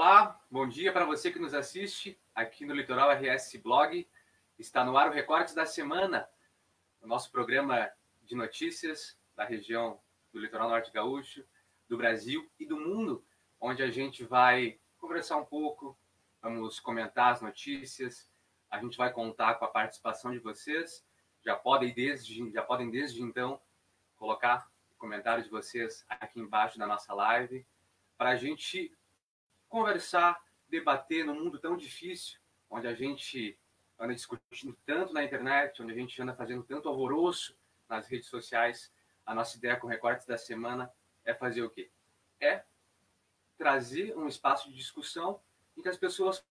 Olá, bom dia para você que nos assiste aqui no Litoral RS Blog. Está no ar o Recortes da Semana, o nosso programa de notícias da região do Litoral Norte Gaúcho, do Brasil e do mundo, onde a gente vai conversar um pouco, vamos comentar as notícias, a gente vai contar com a participação de vocês. Já podem desde, já podem desde então colocar comentários de vocês aqui embaixo da nossa live para a gente conversar, debater num mundo tão difícil, onde a gente anda discutindo tanto na internet, onde a gente anda fazendo tanto alvoroço nas redes sociais. A nossa ideia com recortes da semana é fazer o quê? É trazer um espaço de discussão em que as pessoas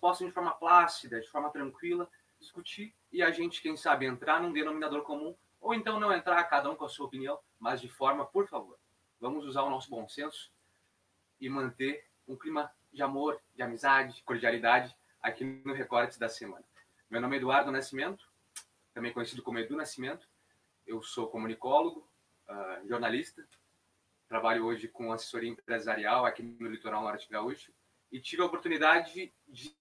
possam, de forma plácida, de forma tranquila, discutir e a gente, quem sabe, entrar num denominador comum ou então não entrar, cada um com a sua opinião, mas de forma, por favor, vamos usar o nosso bom senso e manter um clima de amor, de amizade, de cordialidade aqui no Recortes da Semana. Meu nome é Eduardo Nascimento, também conhecido como Edu Nascimento. Eu sou comunicólogo, uh, jornalista, trabalho hoje com assessoria empresarial aqui no Litoral Norte Gaúcho e tive a oportunidade de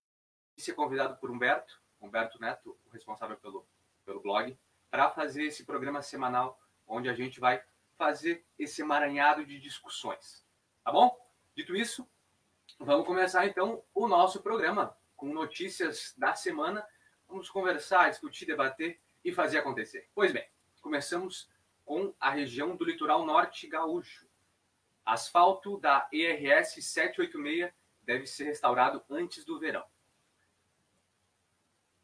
ser convidado por Humberto, Humberto Neto, o responsável pelo, pelo blog, para fazer esse programa semanal onde a gente vai fazer esse emaranhado de discussões. Tá bom? Dito isso, Vamos começar então o nosso programa com notícias da semana. Vamos conversar, discutir, debater e fazer acontecer. Pois bem, começamos com a região do litoral norte gaúcho. Asfalto da ERS 786 deve ser restaurado antes do verão.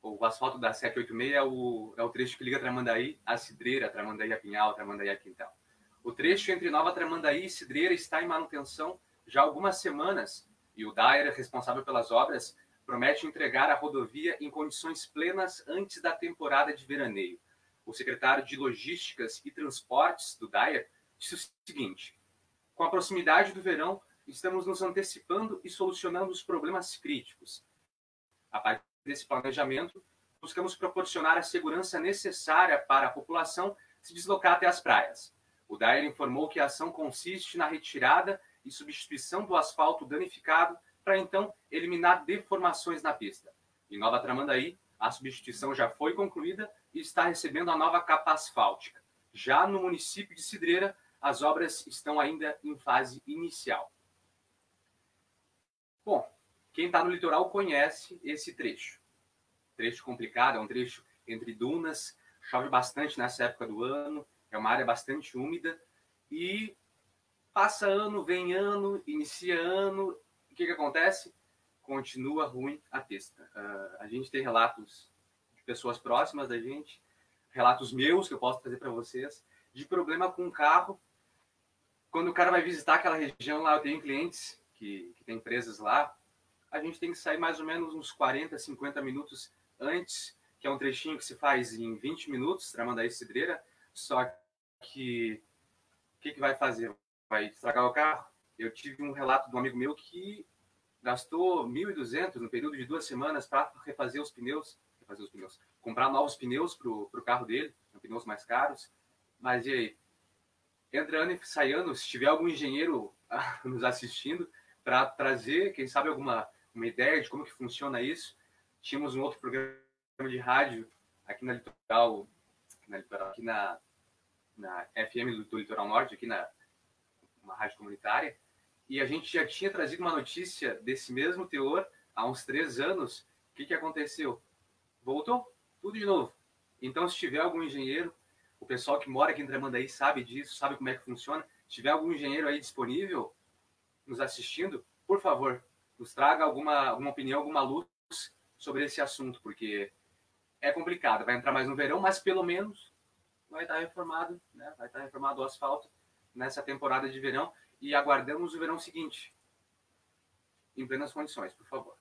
O asfalto da 786 é o, é o trecho que liga Tramandaí à Cidreira, Tramandaí a Pinhal, Tramandaí a Quintal. O trecho entre Nova Tramandaí e Cidreira está em manutenção já há algumas semanas e o Daer, responsável pelas obras, promete entregar a rodovia em condições plenas antes da temporada de veraneio. O secretário de Logísticas e Transportes do Daer disse o seguinte: com a proximidade do verão, estamos nos antecipando e solucionando os problemas críticos. A partir desse planejamento, buscamos proporcionar a segurança necessária para a população se deslocar até as praias. O Daer informou que a ação consiste na retirada e substituição do asfalto danificado para então eliminar deformações na pista. Em Nova Tramandaí, a substituição já foi concluída e está recebendo a nova capa asfáltica. Já no município de Cidreira, as obras estão ainda em fase inicial. Bom, quem está no litoral conhece esse trecho. Trecho complicado, é um trecho entre dunas, chove bastante nessa época do ano, é uma área bastante úmida e Passa ano, vem ano, inicia ano, o que, que acontece? Continua ruim a pista. Uh, a gente tem relatos de pessoas próximas da gente, relatos meus que eu posso trazer para vocês, de problema com o carro. Quando o cara vai visitar aquela região lá, eu tenho clientes que, que têm empresas lá, a gente tem que sair mais ou menos uns 40, 50 minutos antes, que é um trechinho que se faz em 20 minutos, Tramandaí Cidreira, só que o que, que vai fazer? Vai estragar o carro. Eu tive um relato de um amigo meu que gastou 1.200 no período de duas semanas para refazer os pneus, refazer os pneus, comprar novos pneus para o carro dele, pneus mais caros. Mas e aí? Entra ano e sai ano, se tiver algum engenheiro nos assistindo, para trazer, quem sabe, alguma uma ideia de como que funciona isso. Tínhamos um outro programa de rádio aqui na Litoral, na, aqui na, na FM do, do Litoral Norte, aqui na uma rádio comunitária, e a gente já tinha trazido uma notícia desse mesmo teor há uns três anos. O que, que aconteceu? Voltou tudo de novo. Então, se tiver algum engenheiro, o pessoal que mora aqui em Tramandaí sabe disso, sabe como é que funciona. Se tiver algum engenheiro aí disponível, nos assistindo, por favor, nos traga alguma, alguma opinião, alguma luz sobre esse assunto, porque é complicado. Vai entrar mais no verão, mas pelo menos vai estar reformado, né? vai estar reformado o asfalto nessa temporada de verão e aguardamos o verão seguinte em plenas condições, por favor.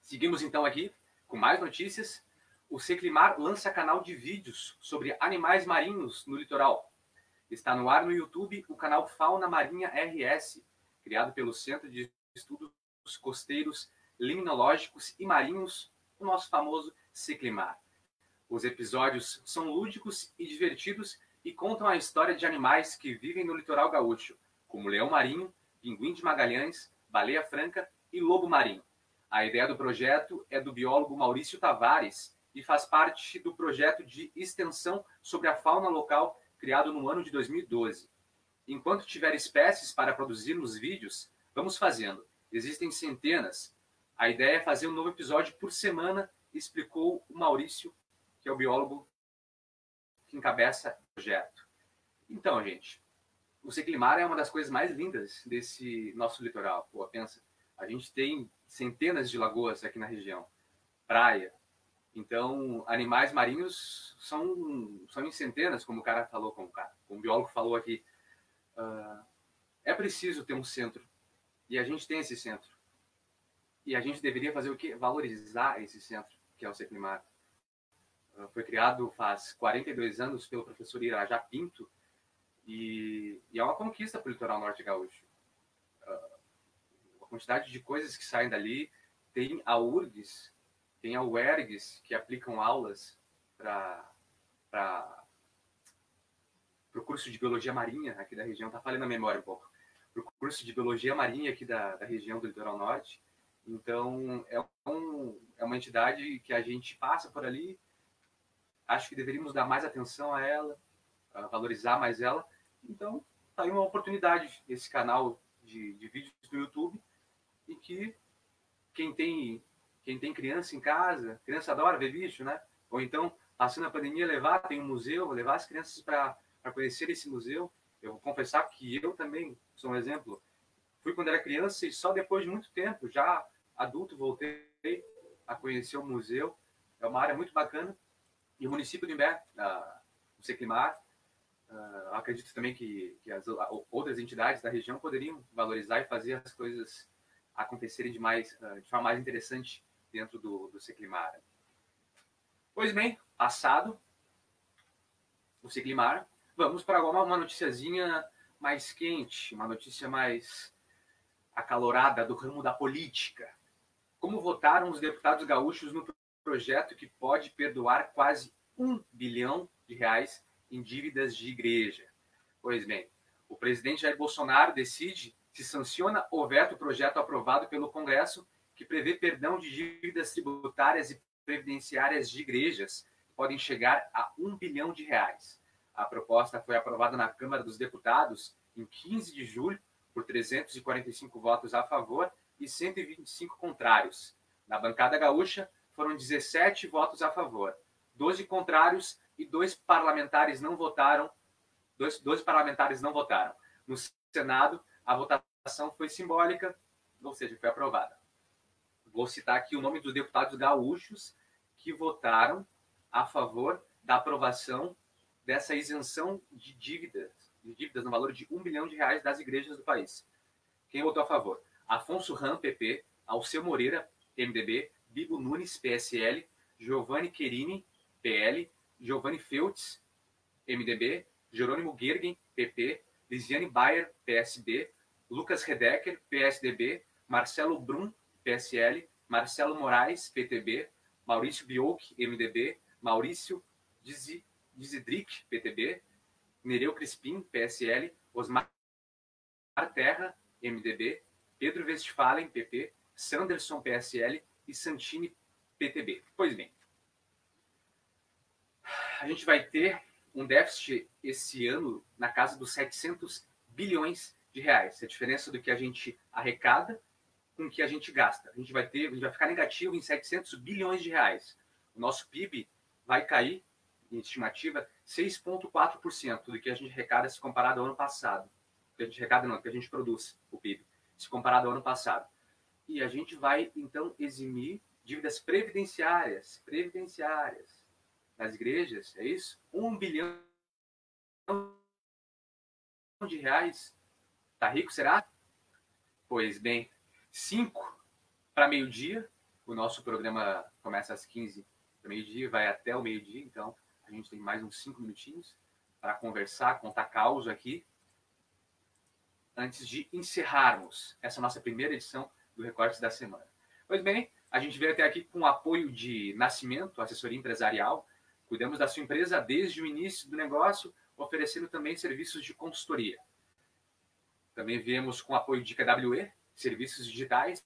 Seguimos então aqui com mais notícias. O Seclimar lança canal de vídeos sobre animais marinhos no litoral. Está no ar no YouTube o canal Fauna Marinha RS, criado pelo Centro de Estudos Costeiros, Limnológicos e Marinhos, o nosso famoso Seclimar. Os episódios são lúdicos e divertidos e contam a história de animais que vivem no litoral gaúcho, como leão marinho, pinguim de Magalhães, baleia franca e lobo marinho. A ideia do projeto é do biólogo Maurício Tavares e faz parte do projeto de extensão sobre a fauna local criado no ano de 2012. Enquanto tiver espécies para produzir nos vídeos, vamos fazendo. Existem centenas. A ideia é fazer um novo episódio por semana, explicou o Maurício, que é o biólogo que encabeça projeto. Então, gente, o Seclimar é uma das coisas mais lindas desse nosso litoral. Pô, pensa, a gente tem centenas de lagoas aqui na região, praia. Então, animais marinhos são, são em centenas, como o cara falou, como o, cara, como o biólogo falou aqui. Uh, é preciso ter um centro. E a gente tem esse centro. E a gente deveria fazer o quê? Valorizar esse centro, que é o Seclimar. Uh, foi criado faz 42 anos pelo professor Irajá Pinto, e, e é uma conquista para o litoral norte gaúcho. Uh, a quantidade de coisas que saem dali. Tem a URGS, tem a UERGS, que aplicam aulas para o curso de Biologia Marinha aqui da região. Está falando a memória um pouco. Para o curso de Biologia Marinha aqui da, da região do litoral norte. Então, é, um, é uma entidade que a gente passa por ali. Acho que deveríamos dar mais atenção a ela, a valorizar mais ela, então, tá aí uma oportunidade esse canal de, de vídeos do YouTube e que quem tem quem tem criança em casa, criança adora ver bicho, né? Ou então, passando a pandemia, levar, tem um museu, levar as crianças para conhecer esse museu. Eu vou confessar que eu também sou um exemplo. Fui quando era criança e só depois de muito tempo, já adulto, voltei a conhecer o museu. É uma área muito bacana. E o município de Imbé, o Seclimar, Uh, acredito também que, que as outras entidades da região poderiam valorizar e fazer as coisas acontecerem de, mais, uh, de forma mais interessante dentro do, do Seclimar. Pois bem, passado o Seclimar, vamos para uma, uma noticiazinha mais quente, uma notícia mais acalorada do ramo da política. Como votaram os deputados gaúchos no projeto que pode perdoar quase um bilhão de reais em dívidas de igreja. Pois bem, o presidente Jair Bolsonaro decide se sanciona ou veta o projeto aprovado pelo Congresso que prevê perdão de dívidas tributárias e previdenciárias de igrejas que podem chegar a um bilhão de reais. A proposta foi aprovada na Câmara dos Deputados em 15 de julho por 345 votos a favor e 125 contrários. Na bancada gaúcha, foram 17 votos a favor, 12 contrários e dois parlamentares não votaram. Dois, dois parlamentares não votaram. No Senado, a votação foi simbólica, ou seja, foi aprovada. Vou citar aqui o nome dos deputados gaúchos que votaram a favor da aprovação dessa isenção de dívidas, de dívidas no valor de um bilhão de reais das igrejas do país. Quem votou a favor? Afonso Ram, PP, Alceu Moreira, MDB, Bibo Nunes, PSL, Giovanni Querini, PL, Giovanni Feltz, MDB, Jerônimo Gergen, PP, Lisiane Bayer, PSB, Lucas Redecker, PSDB, Marcelo Brum, PSL, Marcelo Moraes, PTB, Maurício Bioc, MDB, Maurício Dizidric, PTB, Nereu Crispim, PSL, Osmar Terra, MDB, Pedro Westphalen, PP, Sanderson, PSL e Santini, PTB. Pois bem, a gente vai ter um déficit esse ano na casa dos 700 bilhões de reais. É a diferença do que a gente arrecada com o que a gente gasta. A gente vai ter, a gente vai ficar negativo em 700 bilhões de reais. O nosso PIB vai cair, em estimativa, 6,4% do que a gente arrecada se comparado ao ano passado. Que a gente arrecada não, que a gente produz o PIB, se comparado ao ano passado. E a gente vai, então, eximir dívidas previdenciárias, previdenciárias, nas igrejas, é isso? Um bilhão de reais. Tá rico, será? Pois bem, cinco para meio-dia. O nosso programa começa às 15 para meio-dia, vai até o meio-dia, então a gente tem mais uns cinco minutinhos para conversar, contar causa aqui, antes de encerrarmos essa nossa primeira edição do Recortes da Semana. Pois bem, a gente veio até aqui com o apoio de Nascimento, assessoria empresarial, Cuidamos da sua empresa desde o início do negócio, oferecendo também serviços de consultoria. Também viemos com apoio de KWE, serviços digitais,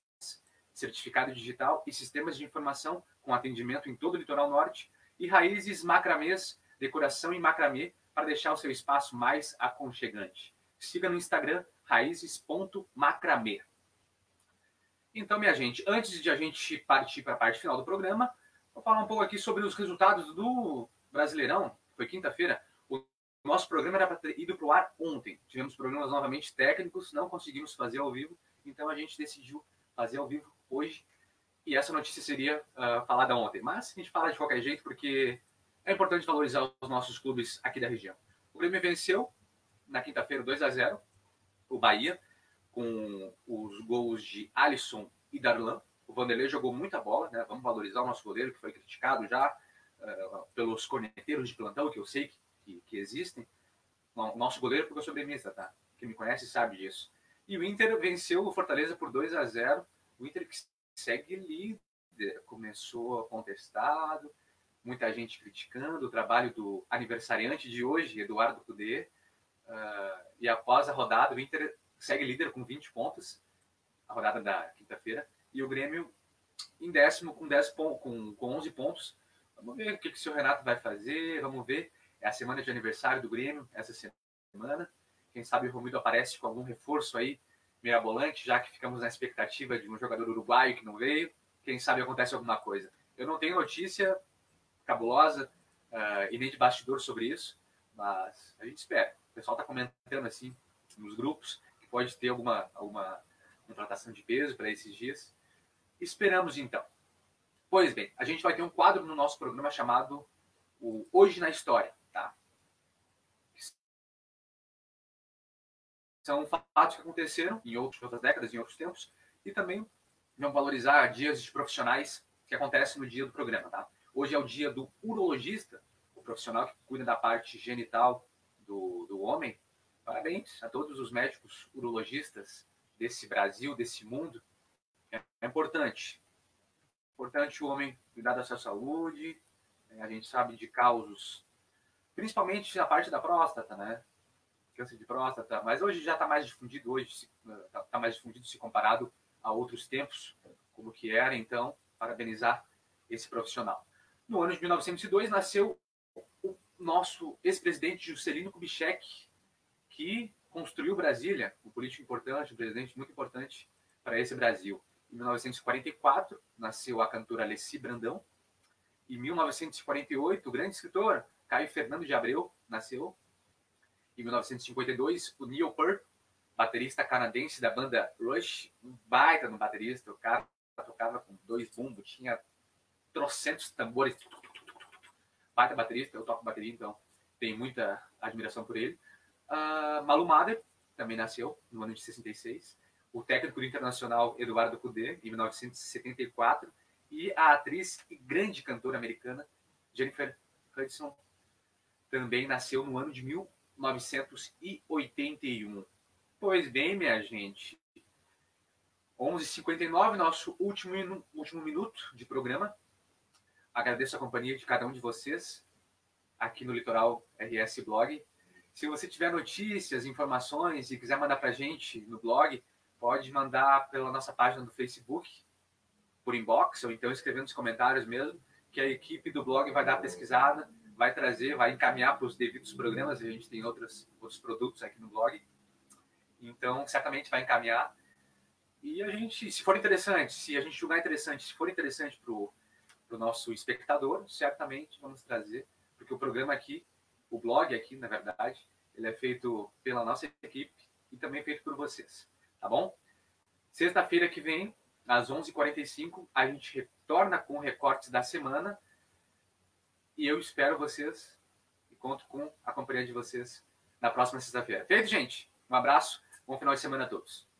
certificado digital e sistemas de informação com atendimento em todo o litoral norte, e Raízes Macramês, decoração em macramê para deixar o seu espaço mais aconchegante. Siga no Instagram raízes.macramê. Então, minha gente, antes de a gente partir para a parte final do programa, vou falar um pouco aqui sobre os resultados do Brasileirão. Foi quinta-feira. O nosso programa era para ter ido para o ar ontem. Tivemos problemas novamente técnicos, não conseguimos fazer ao vivo, então a gente decidiu fazer ao vivo hoje. E essa notícia seria uh, falada ontem. Mas a gente fala de qualquer jeito porque é importante valorizar os nossos clubes aqui da região. O Grêmio venceu na quinta-feira 2 a 0 o Bahia com os gols de Alisson e Darlan. O Vanderlei jogou muita bola, né? Vamos valorizar o nosso goleiro que foi criticado já uh, pelos corneteiros de plantão que eu sei que, que, que existem. O nosso goleiro porque eu sou gremista, tá? Quem me conhece sabe disso. E o Inter venceu o Fortaleza por 2 a 0 O Inter que segue líder, começou contestado, muita gente criticando o trabalho do aniversariante de hoje, Eduardo Cudê. Uh, e após a rodada, o Inter segue líder com 20 pontos, a rodada da quinta-feira, e o Grêmio em décimo com, 10 com, com 11 pontos. Vamos ver o que, que o senhor Renato vai fazer, vamos ver. É a semana de aniversário do Grêmio, essa semana. Quem sabe o Romildo aparece com algum reforço aí, mirabolante, já que ficamos na expectativa de um jogador uruguaio que não veio. Quem sabe acontece alguma coisa. Eu não tenho notícia cabulosa uh, e nem de bastidor sobre isso, mas a gente espera. O pessoal está comentando assim nos grupos pode ter alguma, alguma contratação de peso para esses dias. Esperamos então. Pois bem, a gente vai ter um quadro no nosso programa chamado o Hoje na História. são fatos que aconteceram em outras décadas, em outros tempos, e também vão valorizar dias de profissionais que acontecem no dia do programa. Tá? Hoje é o dia do urologista, o profissional que cuida da parte genital do, do homem. Parabéns a todos os médicos urologistas desse Brasil, desse mundo. É, é importante. É importante o homem cuidar da sua saúde. A gente sabe de causos, principalmente na parte da próstata, né? câncer de próstata, mas hoje já está mais difundido, hoje está tá mais difundido se comparado a outros tempos, como que era, então, parabenizar esse profissional. No ano de 1902 nasceu o nosso ex-presidente Juscelino Kubitschek, que construiu Brasília, um político importante, um presidente muito importante para esse Brasil. Em 1944 nasceu a cantora Alessi Brandão. Em 1948, o grande escritor Caio Fernando de Abreu nasceu em 1952, o Neil Peart, baterista canadense da banda Rush, um baita no baterista, o cara tocava com dois bumbos, tinha trocentos tambores, baita baterista, eu toco bateria, então tenho muita admiração por ele. Uh, Malu Mader também nasceu no ano de 66, o técnico do internacional Eduardo Cudê, em 1974, e a atriz e grande cantora americana Jennifer Hudson também nasceu no ano de 1974. 1981. Pois bem, minha gente, 11h59, nosso último, último minuto de programa. Agradeço a companhia de cada um de vocês aqui no Litoral RS Blog. Se você tiver notícias, informações e quiser mandar para a gente no blog, pode mandar pela nossa página do Facebook, por inbox, ou então escrevendo nos comentários mesmo, que a equipe do blog vai dar pesquisada vai trazer, vai encaminhar para os devidos programas. A gente tem outros, outros produtos aqui no blog. Então, certamente vai encaminhar. E a gente, se for interessante, se a gente julgar interessante, se for interessante para o nosso espectador, certamente vamos trazer, porque o programa aqui, o blog aqui, na verdade, ele é feito pela nossa equipe e também feito por vocês, tá bom? Sexta-feira que vem, às 11h45, a gente retorna com recortes da semana e eu espero vocês e conto com a companhia de vocês na próxima sexta-feira. Feito, gente? Um abraço, bom final de semana a todos.